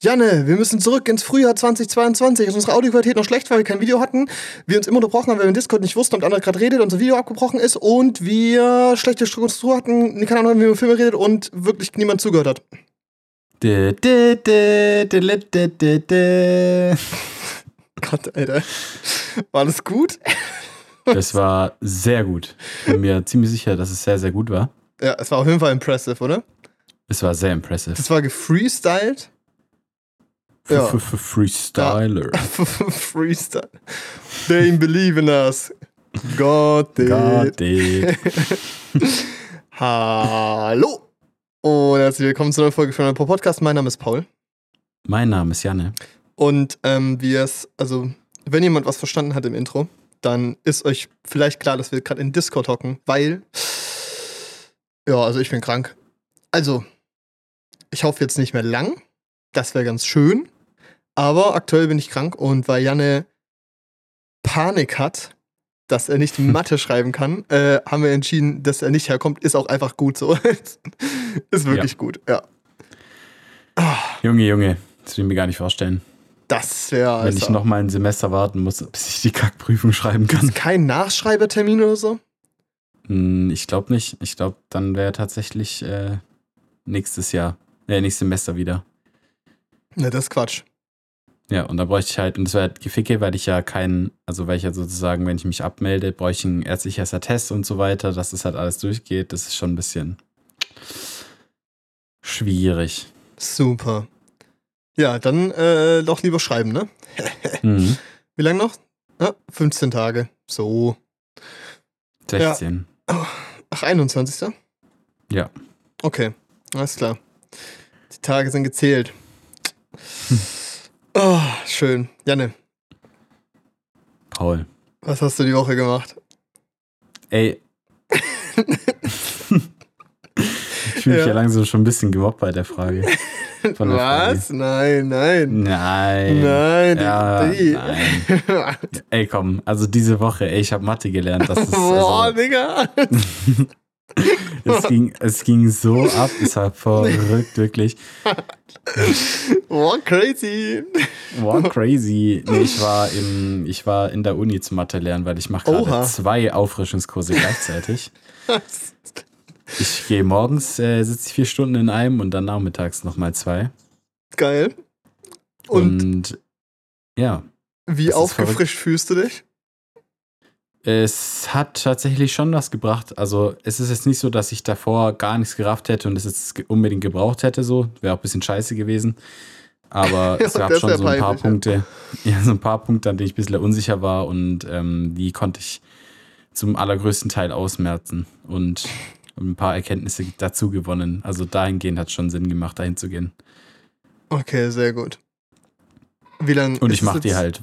Janne, wir müssen zurück ins Frühjahr 2022. Ist unsere Audioqualität noch schlecht, weil wir kein Video hatten. Wir uns immer unterbrochen haben, weil wir im Discord nicht wussten, ob der andere gerade redet, unser Video abgebrochen ist und wir schlechte Struktur hatten, keine Ahnung, wie man über Filme redet und wirklich niemand zugehört hat. Gott, Alter. War das gut? Das war sehr gut. Ich bin mir ziemlich sicher, dass es sehr, sehr gut war. Ja, es war auf jeden Fall impressive, oder? Es war sehr impressive. Das war gefreestylt. Ja. Freestyler. Freestyle. They ain't believe in us. Got it. Got it. Hallo und herzlich willkommen zu einer Folge von einem Podcast. Mein Name ist Paul. Mein Name ist Janne. Und ähm, wie es, also, wenn jemand was verstanden hat im Intro, dann ist euch vielleicht klar, dass wir gerade in Discord hocken, weil, ja, also ich bin krank. Also, ich hoffe jetzt nicht mehr lang. Das wäre ganz schön. Aber aktuell bin ich krank und weil Janne Panik hat, dass er nicht Mathe schreiben kann, äh, haben wir entschieden, dass er nicht herkommt. Ist auch einfach gut so. ist wirklich gut, ja. Junge, Junge, das will ich mir gar nicht vorstellen. Das wäre Wenn ich noch mal ein Semester warten muss, bis ich die Kackprüfung schreiben kann. kein Nachschreibertermin oder so. Hm, Ich glaube nicht. Ich glaube, dann wäre tatsächlich äh, nächstes Jahr, äh, nächstes Semester wieder. Ne, das ist Quatsch. Ja, und da bräuchte ich halt, und das wäre halt Geficke, weil ich ja keinen, also weil ich ja sozusagen, wenn ich mich abmelde, bräuchte ich einen ärztlicher Test und so weiter, dass das halt alles durchgeht. Das ist schon ein bisschen schwierig. Super. Ja, dann äh, doch lieber schreiben, ne? Mhm. Wie lange noch? Ja, 15 Tage. So. 16. Ach, 21. Ja. Okay, alles klar. Die Tage sind gezählt. Oh, schön. Janne, Paul. was hast du die Woche gemacht? Ey. ich fühle mich Ja. ja. langsam schon ein bisschen gemobbt bei der Frage. Der Was? Nein, nein. Frage. Nein. Nein, Ja, nein. Ey, komm, also diese Woche, ey, ich habe Mathe gelernt. Das ist, Boah, also, Digga. es, ging, es ging so ab, es war verrückt, wirklich. Boah, crazy. Wow, crazy. Nee, ich war, im, ich war in der Uni zum Mathe lernen, weil ich mache gerade zwei Auffrischungskurse gleichzeitig. Ich gehe morgens, äh, sitze ich vier Stunden in einem und dann nachmittags nochmal zwei. Geil. Und, Und, ja, wie aufgefrischt fühlst du dich? Es hat tatsächlich schon was gebracht. Also es ist jetzt nicht so, dass ich davor gar nichts gerafft hätte und es jetzt unbedingt gebraucht hätte. So wäre auch ein bisschen scheiße gewesen. Aber es gab schon so ein paar. Punkte, ja, so ein paar Punkte, an denen ich ein bisschen unsicher war und ähm, die konnte ich zum allergrößten Teil ausmerzen und ein paar Erkenntnisse dazu gewonnen. Also dahingehend hat es schon Sinn gemacht, dahin zu gehen. Okay, sehr gut. Wie lange Und ich mache die halt.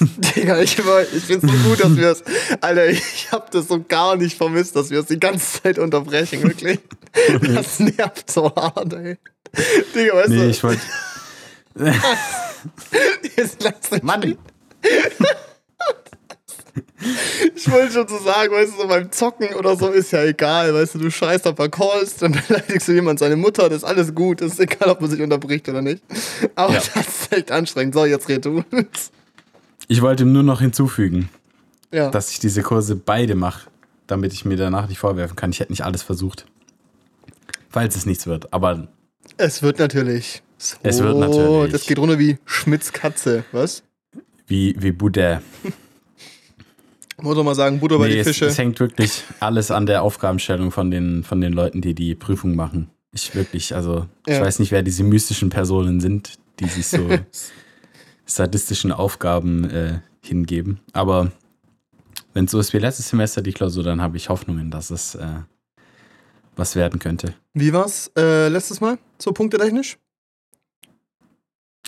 Digga, ich, ich find's so gut, dass wir es. Alter, ich hab das so gar nicht vermisst, dass wir es die ganze Zeit unterbrechen, wirklich. Das nervt so hart, ey. Digga, weißt Nee, du, ich wollte. jetzt lass mich Mann! Ich wollte schon so sagen, weißt du, so beim Zocken oder so ist ja egal, weißt du, du scheißt auf ein Calls, dann beleidigst du jemand seine Mutter, das ist alles gut, ist egal, ob man sich unterbricht oder nicht. Aber Ja. das ist echt anstrengend. So, jetzt red du. Ich wollte nur noch hinzufügen. ja. dass ich diese Kurse beide mache, damit ich mir danach nicht vorwerfen kann. Ich hätte nicht alles versucht. Falls es nichts wird. Aber Es wird natürlich. So, Es wird natürlich. Das geht runter wie Schmitz Katze, was? wie, wie Buddha. Muss doch mal sagen, bei Nee, die es, Fische. es hängt wirklich alles an der Aufgabenstellung von den, von den Leuten, die die Prüfung machen. Ich wirklich, also ich Ja. weiß nicht, wer diese mystischen Personen sind, die sich so sadistischen Aufgaben äh, hingeben. Aber wenn es so ist wie letztes Semester die Klausur, dann habe ich Hoffnungen, dass es äh, was werden könnte. Wie war's äh, letztes Mal? So punktetechnisch?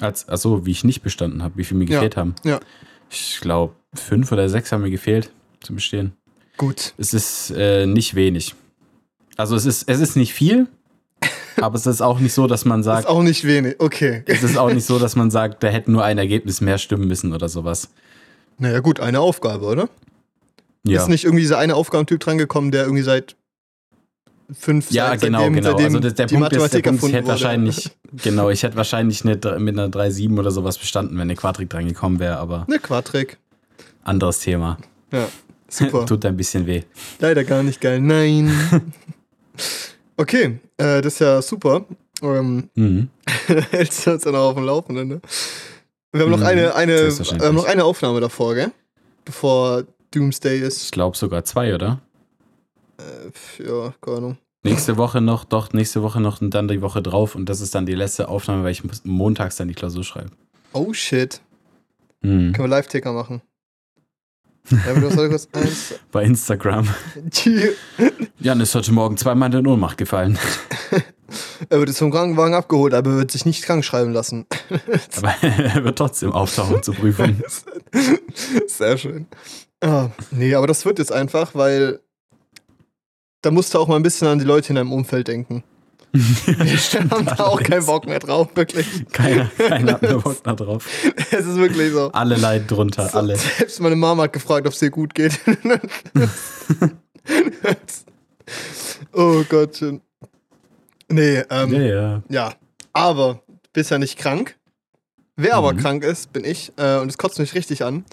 Als, achso, wie ich nicht bestanden habe, wie viel mir Ja, gefehlt haben. ja. Ich glaube, fünf oder sechs haben mir gefehlt zum Bestehen. Gut. Es ist äh, nicht wenig. Also es ist, es ist nicht viel, aber es ist auch nicht so, dass man Ist sagt, auch nicht wenig. Okay. es ist auch nicht so, dass man sagt, da hätte nur ein Ergebnis mehr stimmen müssen oder sowas. Naja, gut, eine. Aufgabe, oder? Ja. Ist nicht irgendwie dieser eine Aufgabentyp drangekommen, der irgendwie seit fünf Ja, seit- genau, seitdem, genau. Seitdem Also der die Punkt ist, der Mathematik Punkt, ich hätte wurde. wahrscheinlich, genau, ich hätte wahrscheinlich nicht mit einer 3,7 oder sowas bestanden, wenn eine Quadrik dran gekommen wäre, aber Ne, Quadrik. anderes Thema. Ja, super. Tut ein bisschen weh. Leider gar nicht geil. Nein. okay, äh, das ist ja super. Ähm, Mhm. hältst du uns dann auch auf dem Laufenden, ne? Wir haben noch Mhm, eine, eine, wir haben noch eine Aufnahme davor, gell? Bevor Doomsday Ich ist. glaube sogar zwei, oder? Äh, ja, keine Ahnung. Nächste Woche noch, doch, nächste Woche noch und dann die Woche drauf und das ist dann die letzte Aufnahme, weil ich montags dann die Klausur schreibe. Oh shit. Mhm. Können wir Live-Ticker machen? Ja, aber du hast heute kurz eins. Bei Instagram. Jan ist heute Morgen zweimal in Ohnmacht gefallen. Er wird jetzt vom Krankenwagen abgeholt, aber wird sich nicht krank schreiben lassen. Aber er wird trotzdem auftauchen zur Prüfung. Sehr schön. Ah, nee, aber das wird jetzt einfach, weil da musst du auch mal ein bisschen an die Leute in deinem Umfeld denken. Wir haben da auch keinen Bock mehr drauf, wirklich. Keiner, keiner hat mehr Bock da drauf. Es ist wirklich so. Alle leiden drunter, alle. Selbst meine Mama hat gefragt, ob es dir gut geht. oh Gott. Nee, ähm, Ja, ja. Ja, aber du bist ja nicht krank. Wer aber Mhm. krank ist, bin ich. Äh, und es kotzt mich richtig an.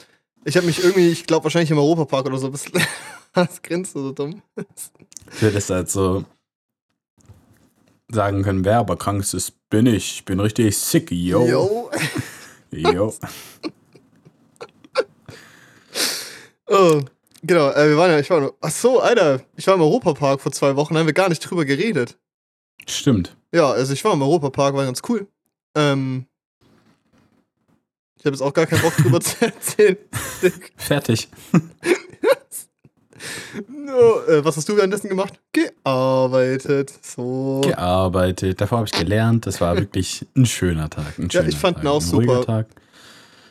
Ich habe mich irgendwie, ich glaube wahrscheinlich im Europapark oder so, ein bisschen. Was grinst du so dumm? Ich würde es halt so sagen können, wer aber krank ist, das bin ich. Ich bin richtig sick, yo. Yo. Yo. Oh, genau, äh, wir waren ja, ich war, ach so, Alter, ich war im Europapark vor zwei Wochen, da haben wir gar nicht drüber geredet. Stimmt. Ja, also ich war im Europapark, war ganz cool. Ähm, ich habe jetzt auch gar keinen Bock drüber zu erzählen. Fertig. No, äh, was hast du währenddessen gemacht? Gearbeitet. So. Gearbeitet. Davor habe ich gelernt. Das war wirklich ein schöner Tag. Ein Ja, schöner ich fand Tag. ihn auch super. Tag.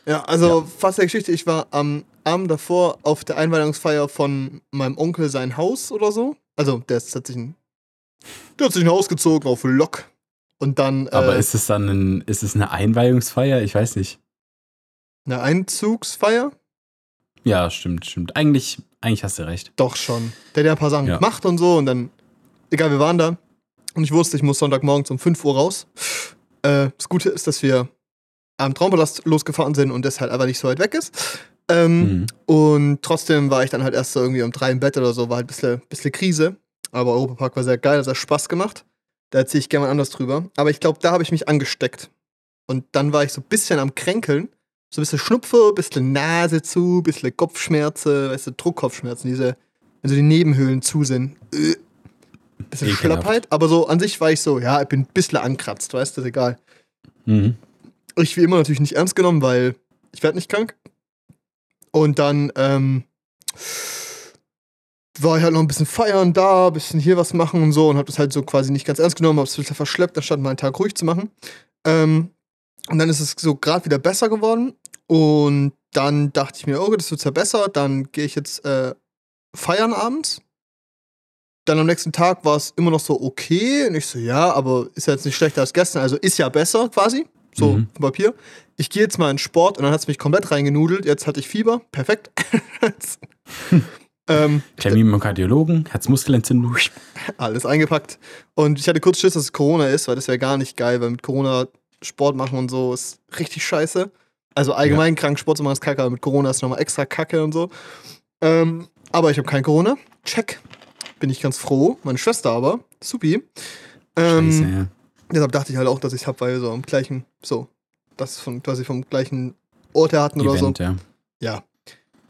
Ja, also fast der Geschichte, ich war am Abend davor auf der Einweihungsfeier von meinem Onkel sein Haus oder so. Also, der ist, hat sich ein, der hat sich ein Haus gezogen auf Lok. Und dann Aber äh, ist es dann ein, ist es eine Einweihungsfeier? Ich weiß nicht. eine Einzugsfeier? Ja, stimmt, stimmt. Eigentlich, eigentlich hast du recht. Doch schon. Der hat ja ein paar Sachen Ja. gemacht und so und dann, egal, wir waren da. Und ich wusste, ich muss Sonntagmorgens um 5 Uhr raus. Äh, das Gute ist, dass wir am Traumpalast losgefahren sind und das halt einfach nicht so weit weg ist. Ähm, Mhm. Und trotzdem war ich dann halt erst so irgendwie um drei im Bett oder so, war halt ein bisschen, bisschen Krise. Aber Europapark war sehr geil, das hat Spaß gemacht. Da erzähle ich gerne mal anders drüber. Aber ich glaube, da habe ich mich angesteckt. Und dann war ich so ein bisschen am Kränkeln. So ein bisschen Schnupfe, ein bisschen Nase zu, ein bisschen Kopfschmerzen, weißt du, Druckkopfschmerzen, diese, wenn so die Nebenhöhlen zu sind. Äh, bisschen Ekelhaft. Schlappheit. Aber so an sich war ich so, ja, ich bin ein bisschen ankratzt, weißt du, ist egal. Mhm. Ich wie immer natürlich nicht ernst genommen, weil ich werde nicht krank. Und dann ähm, war ich halt noch ein bisschen feiern da, ein bisschen hier was machen und so und hab das halt so quasi nicht ganz ernst genommen, hab's ein bisschen verschleppt, anstatt mal einen Tag ruhig zu machen. Ähm, und dann ist es so gerade wieder besser geworden und dann dachte ich mir, oh, das wird ja besser, dann gehe ich jetzt äh, feiern abends. Dann am nächsten Tag war es immer noch so okay und ich so, ja, aber ist ja jetzt nicht schlechter als gestern, also ist ja besser quasi, so Mhm. Papier. Ich gehe jetzt mal in Sport und dann hat es mich komplett reingenudelt, jetzt hatte ich Fieber, perfekt. ähm, Termin beim Kardiologen, Herzmuskelentzündung. alles eingepackt. Und ich hatte kurz Schiss, dass es Corona ist, weil das wäre gar nicht geil, weil mit Corona Sport machen und so ist richtig scheiße. Also allgemein krank Sport zu machen ist kacke, aber mit Corona ist nochmal extra kacke und so. Ähm, aber ich habe kein Corona. Check. Bin ich ganz froh. Meine Schwester aber. Supi. Ähm, Scheiße, ja. Deshalb dachte ich halt auch, dass ich es habe, weil wir so am gleichen, so, das von quasi vom gleichen Ort her hatten oder so. Event, ja. Ja.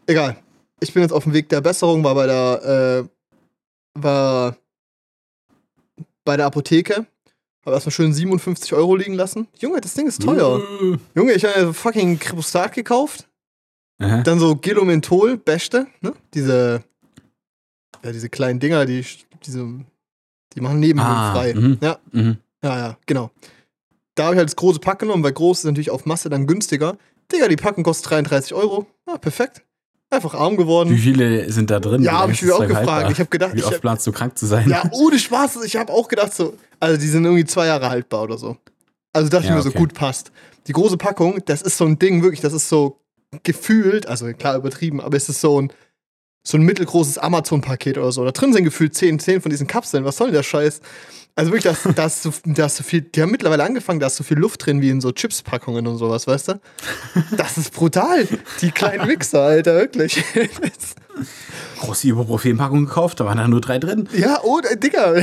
Egal. Ich bin jetzt auf dem Weg der Besserung, war bei der, äh, war bei der Apotheke. Habe erstmal schön 57 Euro liegen lassen. Junge, das Ding ist teuer. Uh. Junge, ich habe fucking Kribostat gekauft. Aha. Dann so Gelomenthol, Beste, ne? Diese, ja, diese kleinen Dinger, die, diese, die machen Nebenhöhlen Ah, frei. mhm. Ja, Mhm. ja, ja, genau. Da habe ich halt das große Pack genommen, weil groß ist natürlich auf Masse dann günstiger. Digga, die Packen kostet 33 Euro. Ja, perfekt. Einfach arm Wie geworden. viele sind da drin? Ja, Wie habe ich mir auch gefragt. haltbar? Ich habe gedacht, Wie oft hab, planst du krank zu sein? ja, ohne Spaß, ich habe auch gedacht so, also die sind irgendwie zwei Jahre haltbar oder so. Also dachte Ja, ich mir so, okay. gut passt. Die große Packung, das ist so ein Ding, wirklich, das ist so gefühlt, also klar übertrieben, aber es ist so ein so ein mittelgroßes Amazon-Paket oder so. Da drin sind gefühlt 10, 10 von diesen Kapseln. Was soll denn der Scheiß? Also wirklich, da ist- da ist so, da ist so viel, die haben mittlerweile angefangen, da ist so viel Luft drin wie in so Chips-Packungen und sowas, weißt du? Das ist brutal. Die kleinen Wichser, Alter, wirklich. Große Ibuprofen-Packung gekauft, da waren da nur drei drin. Ja, oh, äh, Digga.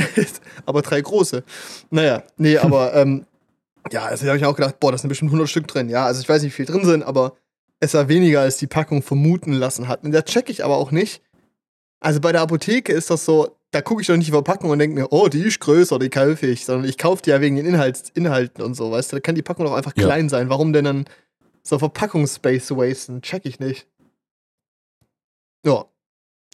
aber drei große. Naja, nee, aber ähm, ja, also da habe ich auch gedacht, boah, da sind bestimmt 100 Stück drin. Ja, also ich weiß nicht, wie viel drin sind, aber es war weniger, als die Packung vermuten lassen hat. Und da check ich aber auch nicht. Also bei der Apotheke ist das so, da gucke ich doch nicht die Verpackung und denke mir, oh, die ist größer, die kaufe ich, sondern ich kaufe die ja wegen den Inhalts, Inhalten und so, weißt du, da kann die Packung doch einfach Ja. klein sein. Warum denn dann so Verpackungsspace wasten? Check ich nicht. Ja,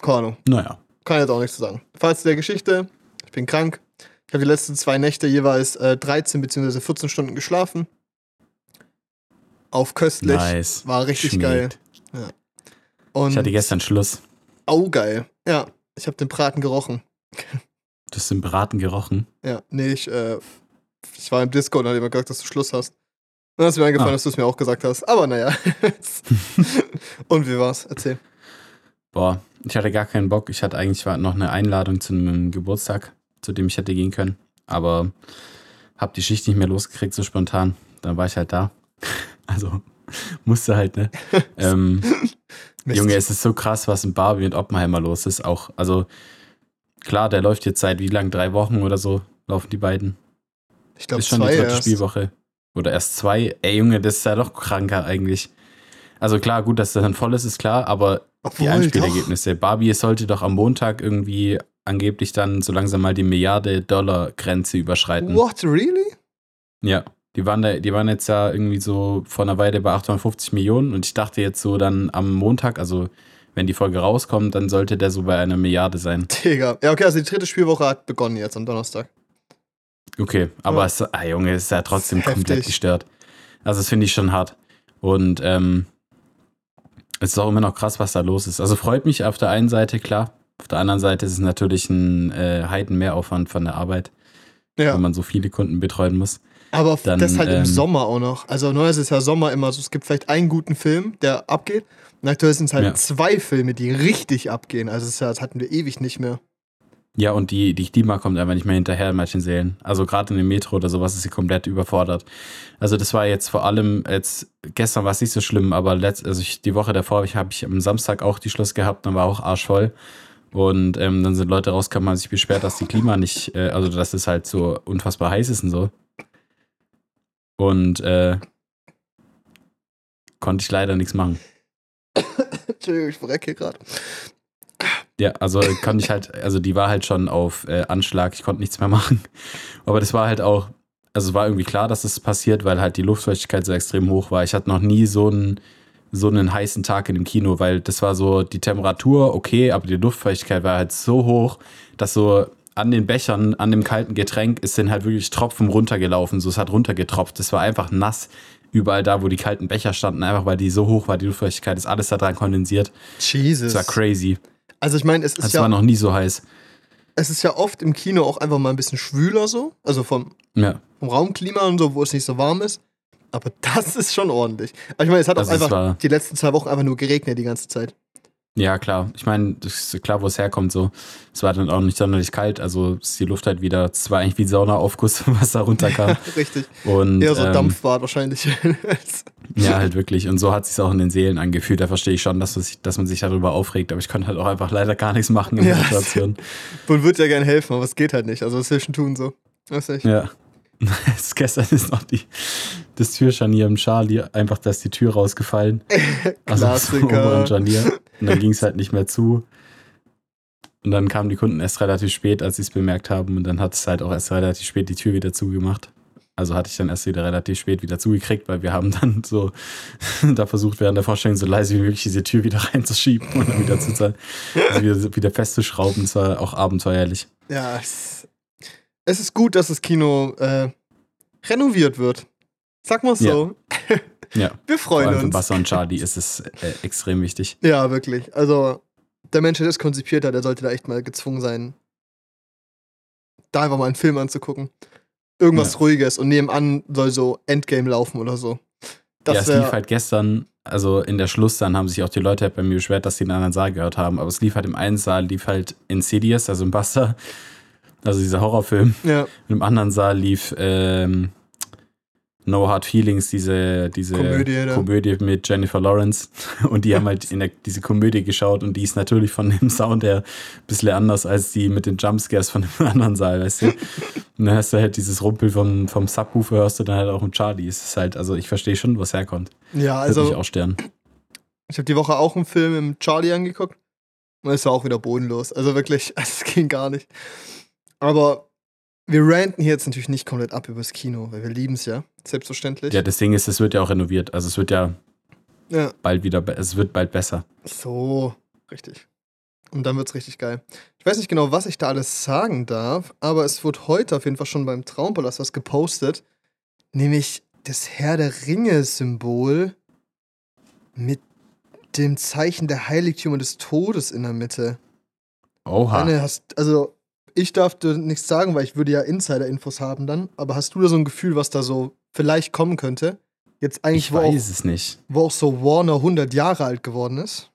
keine Ahnung. Naja. Kann jetzt auch nichts zu sagen. Falls der Geschichte, ich bin krank. Ich habe die letzten zwei Nächte jeweils äh, 13 bzw. 14 Stunden geschlafen. Auf köstlich. Nice. War richtig Schmied. geil. Und Ich hatte gestern Schluss. Au geil. Ja, ich habe den Braten gerochen. Du hast den Braten gerochen. Ja, nee, ich, äh, ich war im Discord und hat jemand gesagt, dass du Schluss hast. Und dann ist mir eingefallen, Ah. dass du es mir auch gesagt hast. Aber naja. und wie war's? Erzähl. Boah, ich hatte gar keinen Bock. Ich hatte eigentlich noch eine Einladung zu einem Geburtstag, zu dem ich hätte gehen können. Aber hab die Schicht nicht mehr losgekriegt, so spontan. Dann war ich halt da. Also musste halt, ne? ähm. Junge, es ist so krass, was in Barbie und Oppenheimer los ist. Auch, also klar, der läuft jetzt seit wie lang? Drei Wochen oder so laufen die beiden. ich glaube, ist schon zwei die dritte erst. Spielwoche. Oder erst zwei. Ey, Junge, das ist ja doch kranker eigentlich. Also klar, gut, dass das dann voll ist, ist klar, aber Obwohl, die doch. Einspielergebnisse. Barbie sollte doch am Montag irgendwie angeblich dann so langsam mal die Milliarde-Dollar-Grenze überschreiten. What, really? Ja, die waren, da, die waren jetzt ja irgendwie so vor einer Weile bei 850 Millionen und ich dachte jetzt so dann am Montag, also wenn die Folge rauskommt, dann sollte der so bei einer Milliarde sein. Digga. Ja, okay, also die dritte Spielwoche hat begonnen jetzt am Donnerstag. Okay, aber Ja. es, ah, Junge, es ist ja trotzdem Heftig. komplett gestört. Also das finde ich schon hart. Und ähm, es ist auch immer noch krass, was da los ist. Also freut mich auf der einen Seite, klar. Auf der anderen Seite ist es natürlich ein äh, Heiden-Mehraufwand von der Arbeit, Ja. wenn man so viele Kunden betreuen muss. Aber Dann, das halt im ähm, Sommer auch noch. Also neues ist ja Sommer immer so, es gibt vielleicht einen guten Film, der abgeht. Und aktuell sind es halt Ja. zwei Filme, die richtig abgehen. Also das, ist ja, das hatten wir ewig nicht mehr. Ja, und die, die Klima kommt einfach nicht mehr hinterher in manchen Sälen. Also gerade in dem Metro oder sowas ist sie komplett überfordert. Also das war jetzt vor allem, jetzt gestern war es nicht so schlimm, aber letzt, also ich, die Woche davor habe ich, hab ich am Samstag auch die Schluss gehabt, dann war auch arschvoll. Und ähm, dann sind Leute rausgekommen, haben sich beschwert, dass die Klima nicht, äh, also dass es halt so unfassbar heiß ist und so. Und äh, konnte ich leider nichts machen. Entschuldigung, ich verrecke hier gerade. Ja, also konnte ich halt, also die war halt schon auf äh, Anschlag, ich konnte nichts mehr machen. Aber das war halt auch, also es war irgendwie klar, dass das passiert, weil halt die Luftfeuchtigkeit so extrem hoch war. Ich hatte noch nie so einen, so einen heißen Tag in dem Kino, weil das war so die Temperatur, okay, aber die Luftfeuchtigkeit war halt so hoch, dass so an den Bechern, an dem kalten Getränk, ist dann halt wirklich Tropfen runtergelaufen. So, es hat runtergetropft. Das war einfach nass. Überall da, wo die kalten Becher standen, einfach weil die so hoch war, die Luftfeuchtigkeit, ist alles da dran kondensiert. Jesus. Das war crazy. Also ich meine, es ist Also es ja war noch nie so heiß. es ist ja oft im Kino auch einfach mal ein bisschen schwüler so, also vom, Ja, vom Raumklima und so, wo es nicht so warm ist. Aber das ist schon ordentlich. Aber ich meine, es hat auch Also es einfach die letzten zwei Wochen einfach nur geregnet die ganze Zeit. Ja klar. Ich meine, das ist klar, wo es herkommt. So, es war dann auch nicht sonderlich kalt. Also ist die Luft halt wieder. Es war eigentlich wie Saunaaufguss, was da runterkam. Richtig. Und Eher so ähm, Dampfbad wahrscheinlich. ja, halt wirklich. Und so hat es sich auch in den Seelen angefühlt. Da verstehe ich schon, dass, man sich- dass man sich darüber aufregt. Aber ich konnte halt auch einfach leider gar nichts machen in der Ja. Situation. Man würde ja gerne helfen, aber es geht halt nicht. Also was willst du denn tun so? Weiß nicht. Ja. Gestern ist noch die, das Türscharnier im Charlie einfach, da ist die Tür rausgefallen. Also so Klassiker. oberen Scharnier. Und dann ging es halt nicht mehr zu. Und dann kamen die Kunden erst relativ spät, als sie es bemerkt haben. Und dann hat es halt auch erst relativ spät die Tür wieder zugemacht. Also hatte ich dann erst wieder relativ spät wieder zugekriegt, weil wir haben dann so da versucht, während der Vorstellung so leise wie möglich diese Tür wieder reinzuschieben und dann wieder zu sein, also wieder, wieder festzuschrauben. Das war auch abenteuerlich. Ja, es, es ist gut, dass das Kino äh, renoviert wird. Sag mal so. Ja. Wir Vor freuen allem für uns. Basser und Charlie ist es äh, extrem wichtig. Ja, wirklich. Also, der Mensch, der das konzipiert hat, der sollte da echt mal gezwungen sein, da einfach mal einen Film anzugucken. Irgendwas Ja. Ruhiges und nebenan soll so Endgame laufen oder so. ja, Das es lief halt gestern, also in der Schluss dann haben sich auch die Leute halt bei mir beschwert, dass sie in einen anderen Saal gehört haben. Aber es lief halt im einen Saal, lief halt Insidious, also im Buster, also dieser Horrorfilm. Ja. Im anderen Saal lief ähm, No Hard Feelings, diese, diese Komödie, da. Komödie mit Jennifer Lawrence. Und die haben halt in der, diese Komödie geschaut und die ist natürlich von dem Sound her ein bisschen anders als die mit den Jumpscares von dem anderen Saal, weißt du? Und dann hast du halt dieses Rumpel vom, vom Subwoofer, hörst du dann halt auch im Charlie. Es ist halt, also ich verstehe schon, was herkommt. Ja, Also, mich also auch stören. ich habe die Woche auch einen Film im Charlie angeguckt. Und es war auch wieder bodenlos. Also wirklich, es ging gar nicht. Aber wir ranten hier jetzt natürlich nicht komplett ab übers Kino, weil wir lieben es ja, selbstverständlich. Ja, das Ding ist, es wird ja auch renoviert. Also es wird ja ja. bald wieder, es wird bald besser. So, richtig. Und dann wird's richtig geil. Ich weiß nicht genau, was ich da alles sagen darf, aber es wurde heute auf jeden Fall schon beim Traumpalast was gepostet, nämlich das Herr der Ringe-Symbol mit dem Zeichen der Heiligtümer des Todes in der Mitte. Oha. Anne, hast, also ich darf dir nichts sagen, weil ich würde ja Insider-Infos haben dann, aber hast du da so ein Gefühl, was da so vielleicht kommen könnte? Jetzt eigentlich, ich wo auch, weiß es nicht. wo auch so Warner 100 Jahre alt geworden ist.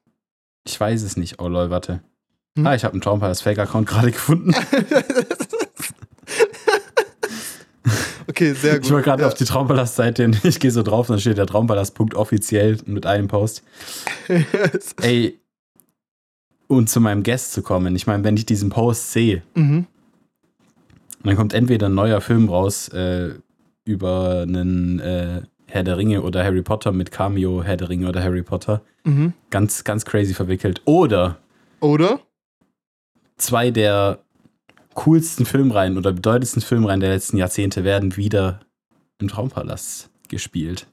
Ich weiß es nicht. Oh lol, warte. Hm? Ah, ich habe einen Traumpalast Fake-Account gerade gefunden. okay, sehr gut. Ich war gerade ja. auf die Traumpalast-Seite und ich gehe so drauf, dann steht der Traumpalast.offiziell offiziell mit einem Post. Ey, und zu meinem Guest zu kommen. Ich meine, wenn ich diesen Post sehe, mhm. dann kommt entweder ein neuer Film raus äh, über einen äh, Herr der Ringe oder Harry Potter mit Cameo Herr der Ringe oder Harry Potter. Mhm. Ganz, ganz crazy verwickelt. Oder Oder? zwei der coolsten Filmreihen oder bedeutendsten Filmreihen der letzten Jahrzehnte werden wieder im Traumpalast gespielt.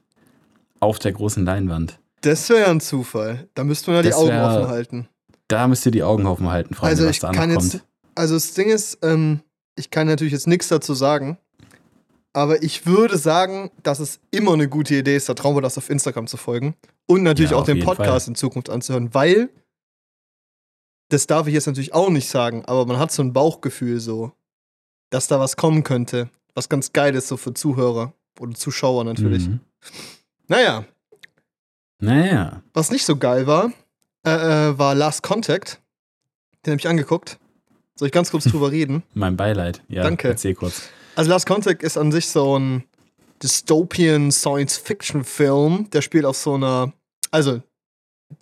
Auf der großen Leinwand. Das wäre ja ein Zufall. Da müssten wir ja die Das Augen wär- offen halten. Da müsst ihr die Augen offen halten, Freunde, Also was ich da kann jetzt, kommt. also das Ding ist, ähm, ich kann natürlich jetzt nichts dazu sagen, aber ich würde sagen, dass es immer eine gute Idee ist, der Traumpalast auf Instagram zu folgen und natürlich Ja, auch den Podcast in Zukunft anzuhören, weil das darf ich jetzt natürlich auch nicht sagen, aber man hat so ein Bauchgefühl so, dass da was kommen könnte, was ganz geil ist so für Zuhörer oder Zuschauer natürlich. Mhm. Naja, Naja. Was nicht so geil war, äh, war Last Contact. Den habe ich angeguckt. Soll ich ganz kurz drüber reden? Mein Beileid. Ja, Danke. erzähl kurz. Also Last Contact ist an sich so ein Dystopian Science-Fiction-Film. Der spielt auf so einer, also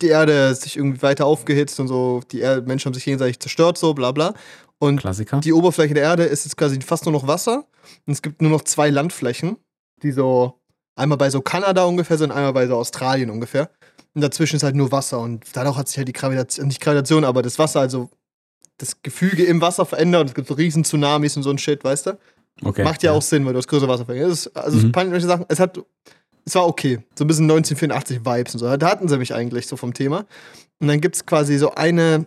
die Erde ist sich irgendwie weiter aufgehitzt und so, die Erde, Menschen haben sich gegenseitig zerstört, so bla bla. Und Klassiker. die Oberfläche der Erde ist jetzt quasi fast nur noch Wasser. Und es gibt nur noch zwei Landflächen, die so einmal bei so Kanada ungefähr sind, einmal bei so Australien ungefähr. Und dazwischen ist halt nur Wasser. Und dadurch hat sich halt die Gravitation, nicht Gravitation, aber das Wasser, also das Gefüge im Wasser verändert. Und es gibt so riesen Tsunamis und so ein Shit, weißt du? Okay. Macht ja, auch Sinn, weil du hast größere Wasserfläche. Das ist, also Mhm. manche Sachen, es hat, es war okay. So ein bisschen 1984 Vibes und so. Da hatten sie mich eigentlich so vom Thema. Und dann gibt es quasi so eine,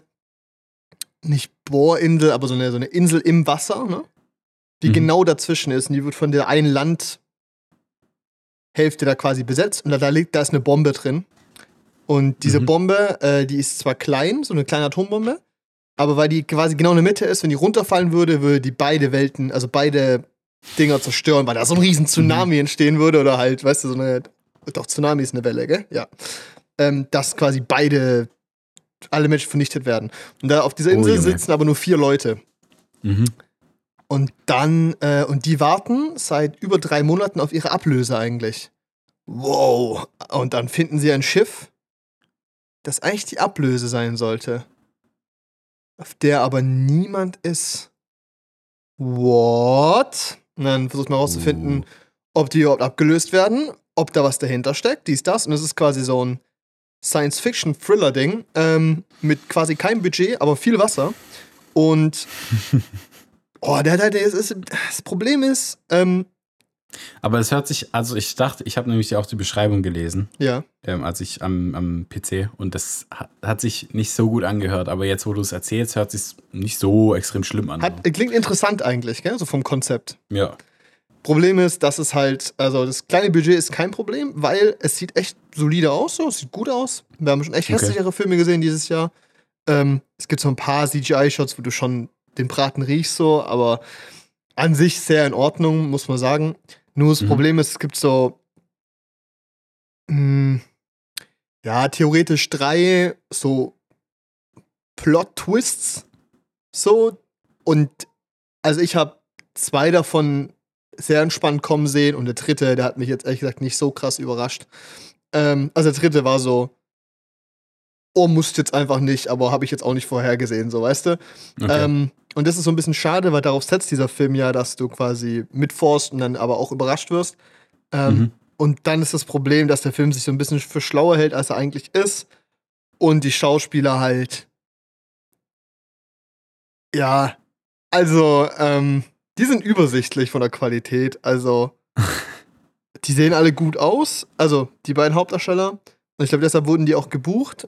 nicht Bohrinsel, aber so eine, so eine Insel im Wasser, ne? Die Mhm. genau dazwischen ist. Und die wird von der einen Landhälfte da quasi besetzt. Und da, da liegt, da ist eine Bombe drin. Und diese Mhm. Bombe, äh, die ist zwar klein, so eine kleine Atombombe, aber weil die quasi genau in der Mitte ist, wenn die runterfallen würde, würde die beide Welten, also beide Dinger zerstören, weil da so ein riesen Tsunami entstehen würde oder halt, weißt du, so eine, doch Tsunami ist eine Welle, gell? Ja. Ähm, dass quasi beide, alle Menschen vernichtet werden. Und da auf dieser Oh, Insel Junge. sitzen aber nur vier Leute. Mhm. Und dann, äh, und die warten seit über drei Monaten auf ihre Ablöse eigentlich. Wow. Und dann finden sie ein Schiff, das eigentlich die Ablöse sein sollte. Auf der aber niemand ist. What? Und dann versucht man herauszufinden, Uh. ob die überhaupt abgelöst werden, ob da was dahinter steckt, dies, das. Und es ist quasi so ein Science-Fiction-Thriller-Ding ähm, mit quasi keinem Budget, aber viel Wasser. Und oh, der halt, das, ist, das Problem ist, ähm, Aber es hört sich, also ich dachte, ich habe nämlich auch die Beschreibung gelesen, ja, ähm, als ich am, am PC und das hat, hat sich nicht so gut angehört, aber jetzt, wo du es erzählst, hört sich nicht so extrem schlimm an. hat, klingt interessant eigentlich, gell? so vom Konzept. ja. Problem ist, dass es halt, also das kleine Budget ist kein Problem, weil es sieht echt solide aus, so, es sieht gut aus. Wir haben schon echt Okay. hässlichere Filme gesehen dieses Jahr. Ähm, es gibt so ein paar CGI-Shots, wo du schon den Braten riechst, so, aber an sich sehr in Ordnung, muss man sagen. Nur das Mhm. Problem ist, es gibt so. Mh, ja, theoretisch drei so Plot-Twists. So. Und also ich habe zwei davon sehr entspannt kommen sehen und der dritte, der hat mich jetzt ehrlich gesagt nicht so krass überrascht. Ähm, also der dritte war so, oh, musst jetzt einfach nicht, aber habe ich jetzt auch nicht vorhergesehen, so weißt du. Okay. Ähm, und das ist so ein bisschen schade, weil darauf setzt dieser Film ja, dass du quasi mitforst und dann aber auch überrascht wirst. Ähm, Mhm. Und dann ist das Problem, dass der Film sich so ein bisschen für schlauer hält, als er eigentlich ist. Und die Schauspieler halt. Ja, also, ähm, die sind übersichtlich von der Qualität. Also, die sehen alle gut aus. Also, die beiden Hauptdarsteller. Und ich glaube, deshalb wurden die auch gebucht.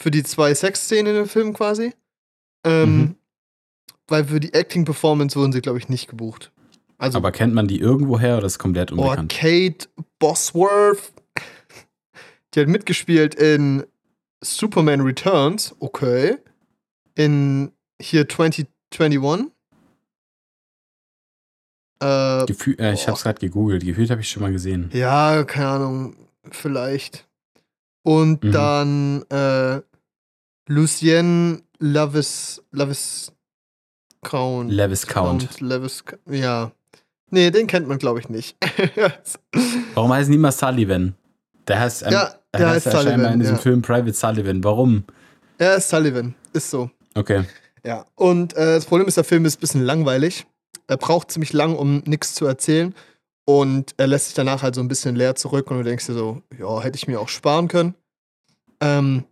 Für die zwei Sexszenen im Film quasi. Ähm, Mhm. Weil für die Acting-Performance wurden sie, glaube ich, nicht gebucht. Also, Aber kennt man die irgendwoher oder ist komplett Oh, unbekannt? Kate Bosworth. Die hat mitgespielt in Superman Returns. Okay. In hier 2021. Äh, Gefühl, äh, ich hab's gerade gegoogelt. Gefühlt habe ich schon mal gesehen. ja, keine Ahnung. Vielleicht. Und Mhm. dann äh, Lucienne Lavis, Lavis Count. Levis Count. Levis, ja. Nee, den kennt man, glaube ich, nicht. Warum heißt niemand Sullivan? Der heißt, ähm, Ja, der der heißt heißt ja scheinbar Sullivan, in diesem ja. Film Private Sullivan. Warum? er ist Sullivan. Ist so. Okay. Ja, und äh, das Problem ist, der Film ist ein bisschen langweilig. Er braucht ziemlich lang, um nichts zu erzählen. Und er lässt sich danach halt so ein bisschen leer zurück und du denkst dir so, ja, hätte ich mir auch sparen können. Ähm,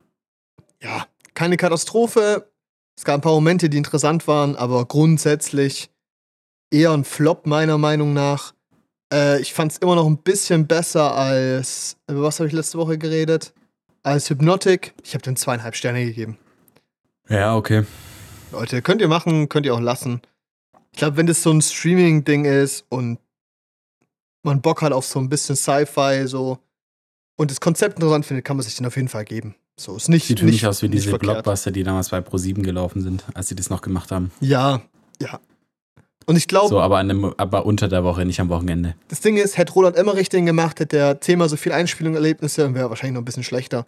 ja, keine Katastrophe. Es gab ein paar Momente, die interessant waren, aber grundsätzlich eher ein Flop meiner Meinung nach. Äh, ich fand es immer noch ein bisschen besser als, über was habe ich letzte Woche geredet? Als Hypnotic. Ich habe den zweieinhalb Sterne gegeben. Ja, okay. Leute, könnt ihr machen, könnt ihr auch lassen. Ich glaube, wenn das so ein Streaming-Ding ist und man Bock hat auf so ein bisschen Sci-Fi so und das Konzept interessant findet, kann man sich den auf jeden Fall geben. So ist nicht Sieht für mich aus wie nicht diese verkehrt. Blockbuster, die damals bei Pro7 gelaufen sind, als sie das noch gemacht haben. Ja, ja. Und ich glaube, So, aber, an dem, aber unter der Woche, nicht am Wochenende. das Ding ist, hätte Roland Emmerich den gemacht, hätte der Thema so viel Einspielungserlebnisse und wäre wahrscheinlich noch ein bisschen schlechter.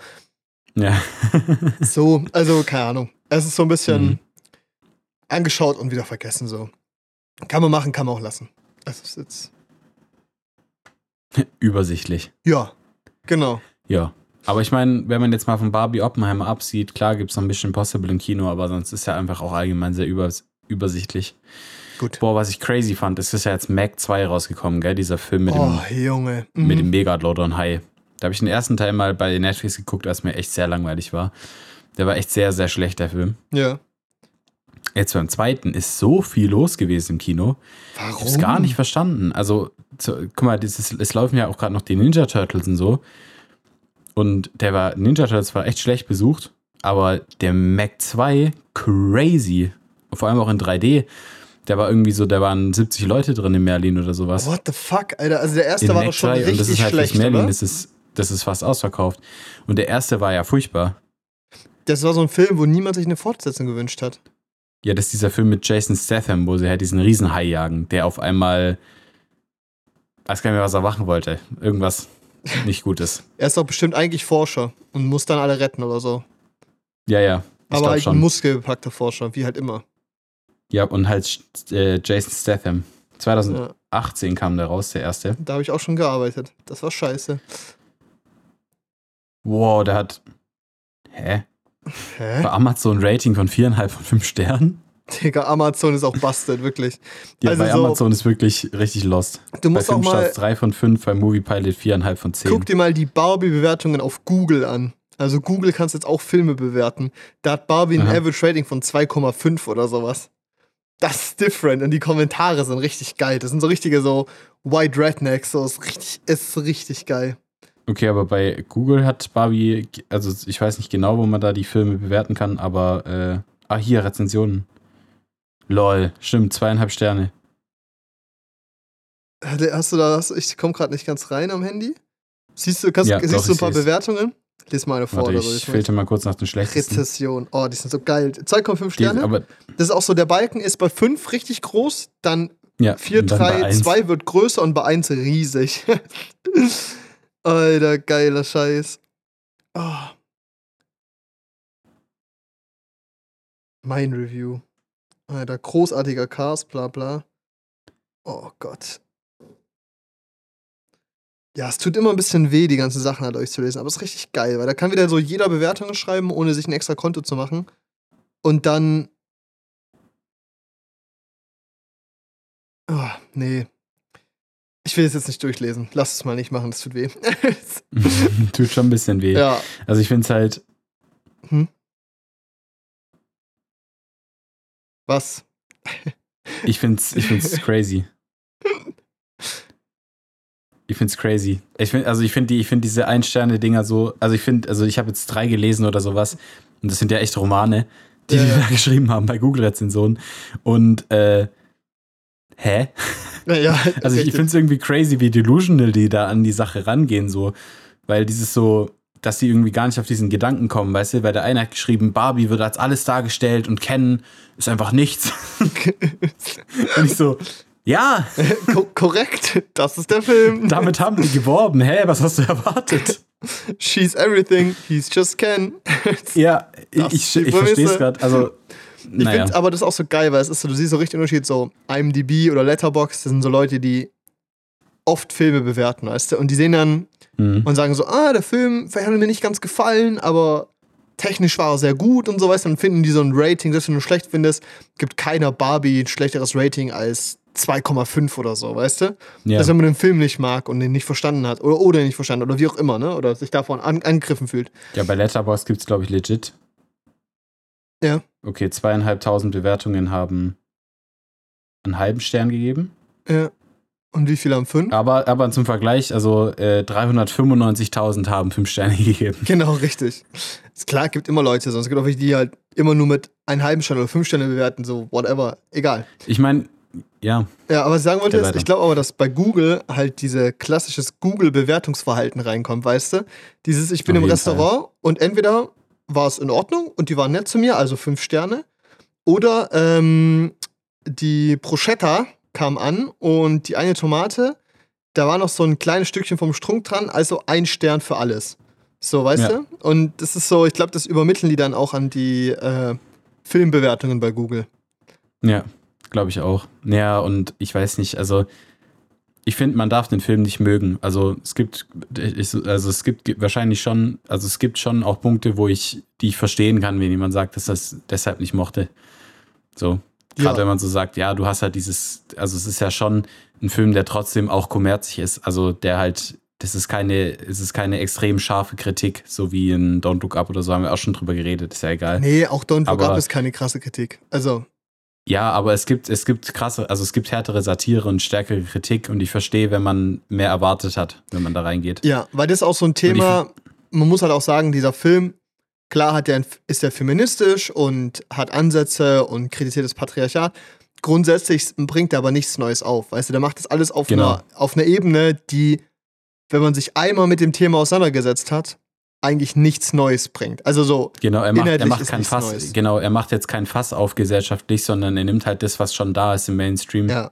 Ja. So, also keine Ahnung. Es ist so ein bisschen Mhm. angeschaut und wieder vergessen so. Kann man machen, kann man auch lassen. Es ist jetzt Übersichtlich. ja, genau. Ja. Aber ich meine, wenn man jetzt mal von Barbie Oppenheimer absieht, klar gibt es noch ein bisschen Possible im Kino, aber sonst ist ja einfach auch allgemein sehr übers übersichtlich. Gut. Boah, was ich crazy fand, es ist ja jetzt Mac 2 rausgekommen, gell? Dieser Film mit oh, Junge. dem, mit Mhm. dem Megalodon Hai. Da habe ich den ersten Teil mal bei Netflix geguckt, als mir echt sehr langweilig war. Der war echt sehr, sehr schlecht, der Film. Ja. Jetzt beim zweiten ist so viel los gewesen im Kino. Ich Warum? hab's gar nicht verstanden. Also, zu, guck mal, dieses, es laufen ja auch gerade noch die Ninja Turtles und so. Und der war, Ninja Turtles war echt schlecht besucht, aber der Mac 2, crazy. Vor allem auch in 3D. Der war irgendwie so, da waren 70 Leute drin in Merlin oder sowas. What the fuck, Alter? Also der erste in war Mac doch schon 2 richtig und das ist halt schlecht, Merlin, oder? das ist, das ist fast ausverkauft. Und der erste war ja furchtbar. Das war so ein Film, wo niemand sich eine Fortsetzung gewünscht hat. Ja, das ist dieser Film mit Jason Statham, wo sie halt diesen Riesenhai jagen, der auf einmal, weiß gar nicht mehr, was er machen wollte. Irgendwas nicht Gutes. Er ist doch bestimmt eigentlich Forscher und muss dann alle retten oder so. Ja, ja. Aber halt ein schon. muskelbepackter Forscher, wie halt immer. Ja, und halt äh, Jason Statham. 2018 Ja. kam der raus, der erste. Da habe ich auch schon gearbeitet. Das war scheiße. Wow, der hat. Hä? Hä? Bei Amazon Rating von 4,5 von 5 Sternen? Digga, Amazon ist auch busted, wirklich. Ja, Also bei so- Amazon ist wirklich richtig lost. Du Bei musst auch mal, Filmstarts 3 von 5, bei Moviepilot 4,5 von 10. guck dir mal die Barbie-Bewertungen auf Google an. Also Google kannst jetzt auch Filme bewerten. Da hat Barbie ein. Average Rating von 2,5 oder sowas. Das ist different und die Kommentare sind richtig geil. Das sind so richtige so White Rednecks, so ist richtig, ist richtig geil. Okay, aber bei Google hat Barbie, also ich weiß nicht genau, wo man da die Filme bewerten kann, aber, äh, ah, hier, Rezensionen. Lol, stimmt, zweieinhalb Sterne. Hast du da, hast, ich komme gerade nicht ganz rein am Handy. Siehst du, kannst, Ja, siehst doch, du ein paar. Bewertungen? Lies mal eine vor Warte, oder so. ich lies mal. filter mal kurz nach den schlechtesten. Rezession. Oh, die sind so geil. 2,5 Die, Sterne. aber, das ist auch so, der Balken ist bei 5 richtig groß, dann ja, 4, und dann bei 3, eins. 2 wird größer und bei 1 riesig. Alter, geiler Scheiß. Oh. Mein Review. Alter, großartiger Cast, bla bla. Oh Gott. Ja, es tut immer ein bisschen weh, die ganzen Sachen halt durchzulesen, aber es ist richtig geil, weil da kann wieder so jeder Bewertungen schreiben, ohne sich ein extra Konto zu machen. Und dann. Oh, nee. Ich will es jetzt nicht durchlesen. Lass es mal nicht machen, das tut weh. Tut schon ein bisschen weh. ja. Also ich finde es halt, Was? ich finde es ich find's crazy. Ich finde es crazy. Ich find, also ich finde die, ich finde diese Ein-Sterne-Dinger so, also ich finde, also ich habe jetzt drei gelesen oder sowas und das sind ja echt Romane, die Ja, die ja. da geschrieben haben bei Google-Rezensionen und äh, hä? Naja, Also ich, ich finde es irgendwie crazy, wie delusional die da an die Sache rangehen, so. Weil dieses so, dass sie irgendwie gar nicht auf diesen Gedanken kommen, weißt du? Weil der eine hat geschrieben, Barbie wird als alles dargestellt und Ken ist einfach nichts. und ich so, ja, Ko korrekt, das ist der Film. damit haben die geworben. Hä, was hast du erwartet? She's everything, he's just Ken. Ja, Das ich, ich, ich verstehe es gerade. Also, Ich naja. finde aber das ist auch so geil, weil es ist so, du siehst so richtig Unterschied, so IMDb oder Letterboxd, das sind so Leute, die oft Filme bewerten, weißt du? Und die sehen dann Hm. und sagen so, ah, der Film vielleicht hat mir nicht ganz gefallen, aber technisch war er sehr gut und so, weißt du? Dann finden die so ein Rating, selbst wenn du schlecht findest, gibt keiner Barbie ein schlechteres Rating als 2,5 oder so, weißt du? Ja. Also wenn man den Film nicht mag und den nicht verstanden hat oder, oder nicht verstanden oder wie auch immer, ne? Oder sich davon an, angegriffen fühlt. ja, bei Letterboxd gibt es, glaube ich, legit. Ja. Okay, zweieinhalbtausend Bewertungen haben einen halben Stern gegeben. Ja. Und wie viele haben fünf? Aber, aber zum Vergleich, also äh, 395.000 haben fünf Sterne gegeben. Genau, richtig. Ist klar, gibt immer Leute, sonst gibt auch welche, die halt immer nur mit einem halben Stern oder fünf Sterne bewerten, so whatever, egal. Ich meine, ja, Ja, aber was ich sagen wollte, ist, ich glaube aber, dass bei Google halt diese klassisches Google-Bewertungsverhalten reinkommt, weißt du? Dieses, ich bin Auf im Restaurant und entweder war es in Ordnung und die waren nett zu mir, also fünf Sterne, oder ähm, die Bruschetta kam an und die eine Tomate, da war noch so ein kleines Stückchen vom Strunk dran, also ein Stern für alles. So, weißt Ja. du? Und das ist so, ich glaube, das übermitteln die dann auch an die äh, Filmbewertungen bei Google. ja, glaube ich auch. Ja, und ich weiß nicht, also ich finde, man darf den Film nicht mögen. Also es gibt, ich, also es gibt wahrscheinlich schon, also es gibt schon auch Punkte, wo ich, die ich verstehen kann, wenn jemand sagt, dass das deshalb nicht mochte. So. Gerade Ja. wenn man so sagt, ja, du hast halt dieses, also es ist ja schon ein Film, der trotzdem auch kommerzig ist. Also der halt, das ist keine, es ist keine extrem scharfe Kritik, so wie in Don't Look Up oder so, haben wir auch schon drüber geredet, ist ja egal. Nee, auch Don't Look Aber- Up ist keine krasse Kritik. Also, Ja, aber es gibt, es gibt krasse, also es gibt härtere Satire und stärkere Kritik und ich verstehe, wenn man mehr erwartet hat, wenn man da reingeht. ja, weil das ist auch so ein Thema, man muss halt auch sagen, dieser Film, klar hat der, ist der feministisch und hat Ansätze und kritisiert das Patriarchat. Grundsätzlich bringt er aber nichts Neues auf. Weißt du, der macht das alles auf, Genau. einer, auf einer Ebene, die, wenn man sich einmal mit dem Thema auseinandergesetzt hat, eigentlich nichts Neues bringt. Also so, Genau, er macht, er macht kein Fass, Neues. genau, er macht jetzt kein Fass auf gesellschaftlich, sondern er nimmt halt das, was schon da ist im Mainstream, ja,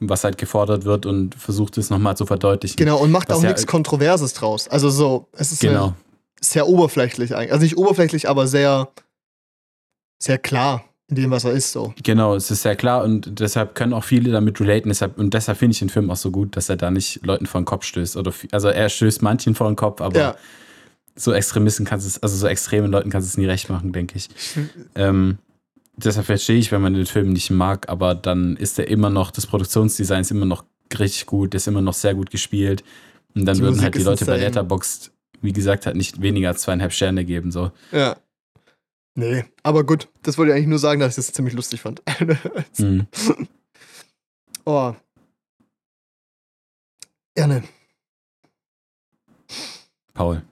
was halt gefordert wird und versucht es nochmal zu verdeutlichen. genau, und macht auch ja- nichts Kontroverses draus. Also so, es ist Genau. eine, sehr oberflächlich eigentlich. Also nicht oberflächlich, aber sehr, sehr klar in dem, was er ist, so. Genau, es ist sehr klar und deshalb können auch viele damit relaten. Deshalb, und deshalb finde ich den Film auch so gut, dass er da nicht Leuten vor den Kopf stößt. Oder, also er stößt manchen vor den Kopf, aber Ja. so Extremisten kannst es, also so extremen Leuten kannst du es nie recht machen, denke ich. Ähm, deshalb verstehe ich, wenn man den Film nicht mag, aber dann ist er immer noch, das Produktionsdesign ist immer noch richtig gut, ist immer noch sehr gut gespielt. Und dann Die würden Musik halt die Leute bei insane. Letterboxd, wie gesagt, halt nicht weniger als zweieinhalb Sterne geben. So. Ja. Nee, aber gut, das wollte ich eigentlich nur sagen, dass ich das ziemlich lustig fand. Mhm. oh. Gerne. Paul.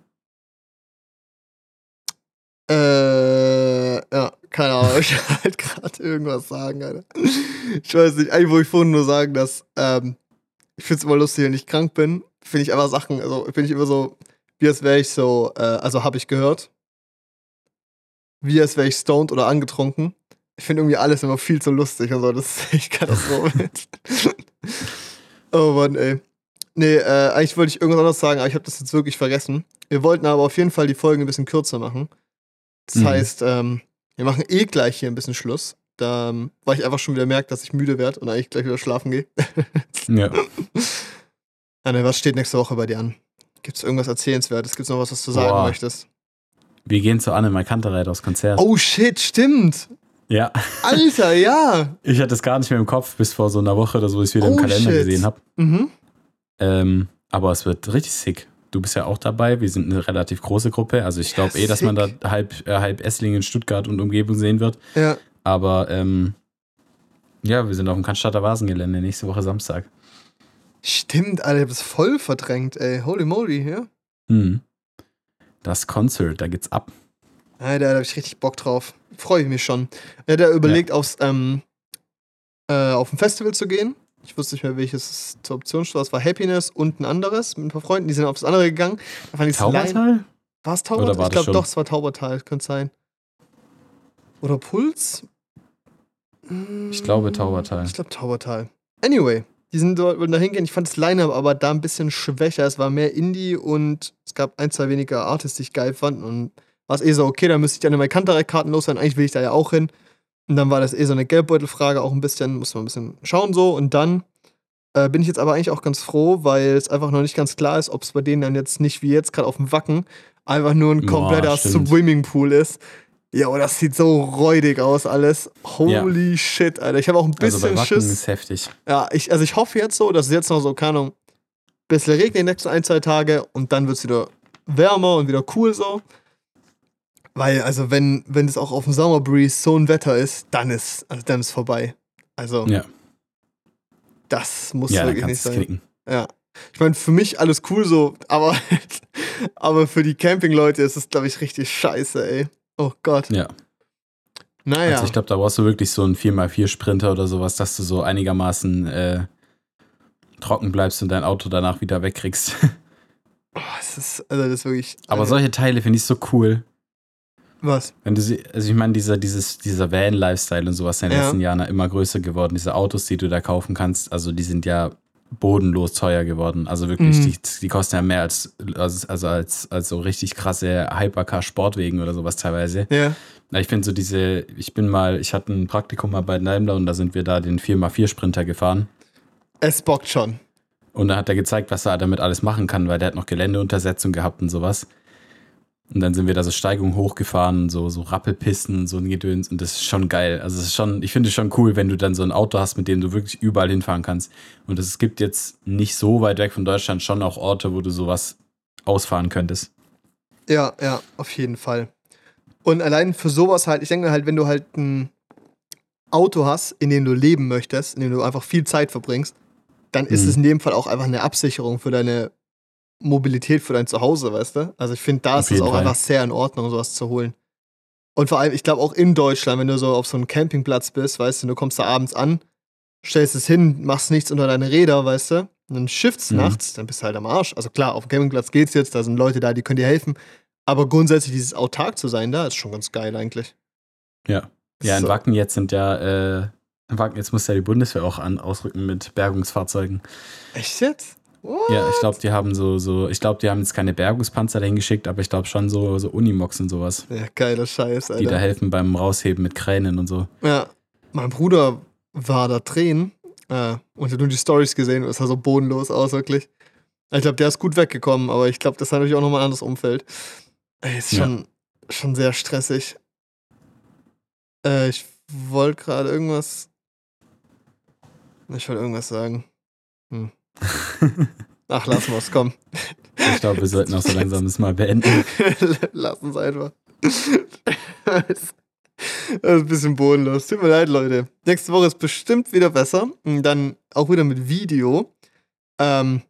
Äh, ja, keine Ahnung. Ich wollte halt gerade irgendwas sagen, Alter. Ich weiß nicht, eigentlich wollte ich vorhin nur sagen, dass ähm, ich finde es immer lustig, wenn ich krank bin, finde ich einfach Sachen, also bin ich immer so, wie als wäre ich so, äh, also habe ich gehört, wie als wäre ich stoned oder angetrunken. Ich finde irgendwie alles immer viel zu lustig und so, das ist echt Katastrophe. oh Mann, ey. Nee, äh, eigentlich wollte ich irgendwas anderes sagen, aber ich habe das jetzt wirklich vergessen. Wir wollten aber auf jeden Fall die Folgen ein bisschen kürzer machen. Das Mhm. heißt, ähm, wir machen eh gleich hier ein bisschen Schluss. Da, ähm, weil ich einfach schon wieder merke, dass ich müde werde und eigentlich gleich wieder schlafen gehe. Ja. Anne, was steht nächste Woche bei dir an? Gibt es irgendwas Erzählenswertes? Gibt es noch was, was du sagen Boah. möchtest? Wir gehen zu Anne Kantereit aufs Konzert. Oh shit, stimmt! Ja. Alter, ja! Ich hatte es gar nicht mehr im Kopf, bis vor so einer Woche oder so, wo ich es wieder Oh, im Kalender shit. gesehen habe. Mhm. Ähm, aber es wird richtig sick. Du bist ja auch dabei. Wir sind eine relativ große Gruppe. Also ich Ja, glaube eh, dass man da halb, äh, halb Esslingen, Stuttgart und Umgebung sehen wird. Ja. Aber ähm, ja, wir sind auf dem Cannstatter Vasengelände nächste Woche Samstag. Stimmt, Alter, ich hab das voll verdrängt, ey. Holy moly, ja. Hm. Das Concert, da geht's ab. Alter, da hab ich richtig Bock drauf. Freue ich mich schon. Er hat ja überlegt, aufs, ähm, äh, auf ein Festival zu gehen. Ich wusste nicht mehr, welches zur Option stand. Es war Happiness und ein anderes mit ein paar Freunden. Die sind aufs andere gegangen. Da fand Taubertal? War es Taubertal? war Ich glaube doch, es war Taubertal, könnte sein. Oder Puls? Ich glaube Taubertal. Ich glaube Taubertal. Anyway, die sind dort, wollten da hingehen. Ich fand das Line-Up aber da ein bisschen schwächer. Es war mehr Indie und es gab ein, zwei weniger Artists, die ich geil fand. Und war es eh so, okay, dann müsste ich dann meine Kantarek-Karten los sein. Eigentlich will ich da ja auch hin. Und dann war das eh so eine Geldbeutelfrage, auch ein bisschen, muss man ein bisschen schauen so. Und dann äh, bin ich jetzt aber eigentlich auch ganz froh, weil es einfach noch nicht ganz klar ist, ob es bei denen dann jetzt nicht wie jetzt gerade auf dem Wacken einfach nur ein Boah, kompletter stimmt. Swimmingpool ist. Ja, aber das sieht so räudig aus alles. Holy shit, Alter. Ich habe auch ein Also bei bisschen Wacken Schiss. ist heftig. Ja, ich, also ich hoffe jetzt so, dass es jetzt noch so, keine Ahnung, ein bisschen regnet die nächsten ein, zwei Tage und dann wird es wieder wärmer und wieder cool so. Weil, also, wenn, wenn es auch auf dem Summer Breeze so ein Wetter ist, dann ist, also dann ist vorbei. Also, Ja, das muss ja wirklich nicht sein. Ja. Ich meine, für mich alles cool so, aber, aber für die Campingleute ist es, glaube ich, richtig scheiße, ey. Oh Gott. Ja. Naja. Also ich glaube, da brauchst du wirklich so einen 4x4-Sprinter oder sowas, dass du so einigermaßen äh, trocken bleibst und dein Auto danach wieder wegkriegst. oh, es ist, also das ist wirklich. Aber äh, solche Teile finde ich so cool. Was? Wenn du sie, also ich meine, dieser, dieses, dieser Van-Lifestyle und sowas ist in den Ja. letzten Jahren immer größer geworden. Diese Autos, die du da kaufen kannst, also die sind ja bodenlos teuer geworden. Also wirklich, Mhm. die, die kosten ja mehr als, als, also als, als so richtig krasse Hypercar-Sportwegen oder sowas teilweise. Ja. Ich finde so diese, ich bin mal, ich hatte ein Praktikum mal bei Daimler und da sind wir da den 4x4-Sprinter gefahren. Es bockt schon. Und da hat er gezeigt, was er damit alles machen kann, weil der hat noch Geländeuntersetzung gehabt und sowas. Und dann sind wir da so Steigung hochgefahren, so, so Rappelpisten so ein Gedöns. Und das ist schon geil. Also es ist schon, ich finde es schon cool, wenn du dann so ein Auto hast, mit dem du wirklich überall hinfahren kannst. Und es gibt jetzt nicht so weit weg von Deutschland schon auch Orte, wo du sowas ausfahren könntest. Ja, ja, auf jeden Fall. Und allein für sowas halt, ich denke halt, wenn du halt ein Auto hast, in dem du leben möchtest, in dem du einfach viel Zeit verbringst, dann ist Mhm. es in dem Fall auch einfach eine Absicherung für deine Mobilität, für dein Zuhause, weißt du? Also ich finde, da Auf ist es auch Fall. einfach sehr in Ordnung, sowas zu holen. Und vor allem, ich glaube auch in Deutschland, wenn du so auf so einem Campingplatz bist, weißt du, du kommst da abends an, stellst es hin, machst nichts unter deine Räder, weißt du, und dann shiftst Mhm. nachts, dann bist du halt am Arsch. Also klar, auf dem Campingplatz geht's jetzt, da sind Leute da, die können dir helfen. Aber grundsätzlich dieses autark zu sein, da ist schon ganz geil eigentlich. Ja. Ja, in So. Wacken jetzt sind ja, äh, in Wacken, jetzt muss ja die Bundeswehr auch an, ausrücken mit Bergungsfahrzeugen. Echt jetzt? What? Ja, ich glaube, die haben so, so, ich glaube, die haben jetzt keine Bergungspanzer dahin geschickt, aber ich glaube schon so, so Unimox und sowas, Ja, geiler Scheiß, die da Alter. helfen beim Rausheben mit Kränen und so. Ja, mein Bruder war da drehen äh, und hat nur die Stories gesehen und es sah so bodenlos aus, wirklich. Ich glaube, der ist gut weggekommen, aber ich glaube, das ist natürlich auch nochmal ein anderes Umfeld. Ey, ist Ja. schon, schon sehr stressig. Äh, ich wollte gerade irgendwas. Ich wollte irgendwas sagen. Hm. Ach, lassen wir's, komm. Ich glaube, wir sollten auch so langsam das mal beenden. Lass uns einfach. Das ist ein bisschen bodenlos. Tut mir leid, Leute. Nächste Woche ist bestimmt wieder besser. Und dann auch wieder mit Video. Ähm,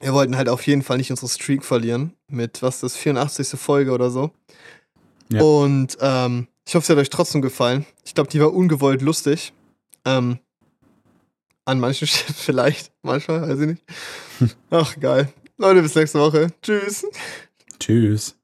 wir wollten halt auf jeden Fall nicht unsere Streak verlieren. Mit was ist das, 84. Folge oder so. Ja. Und ähm, ich hoffe, es hat euch trotzdem gefallen. Ich glaube, die war ungewollt lustig. Ähm, an manchen Stellen vielleicht. Manchmal, weiß ich nicht. Ach, geil. Leute, bis nächste Woche. Tschüss. Tschüss.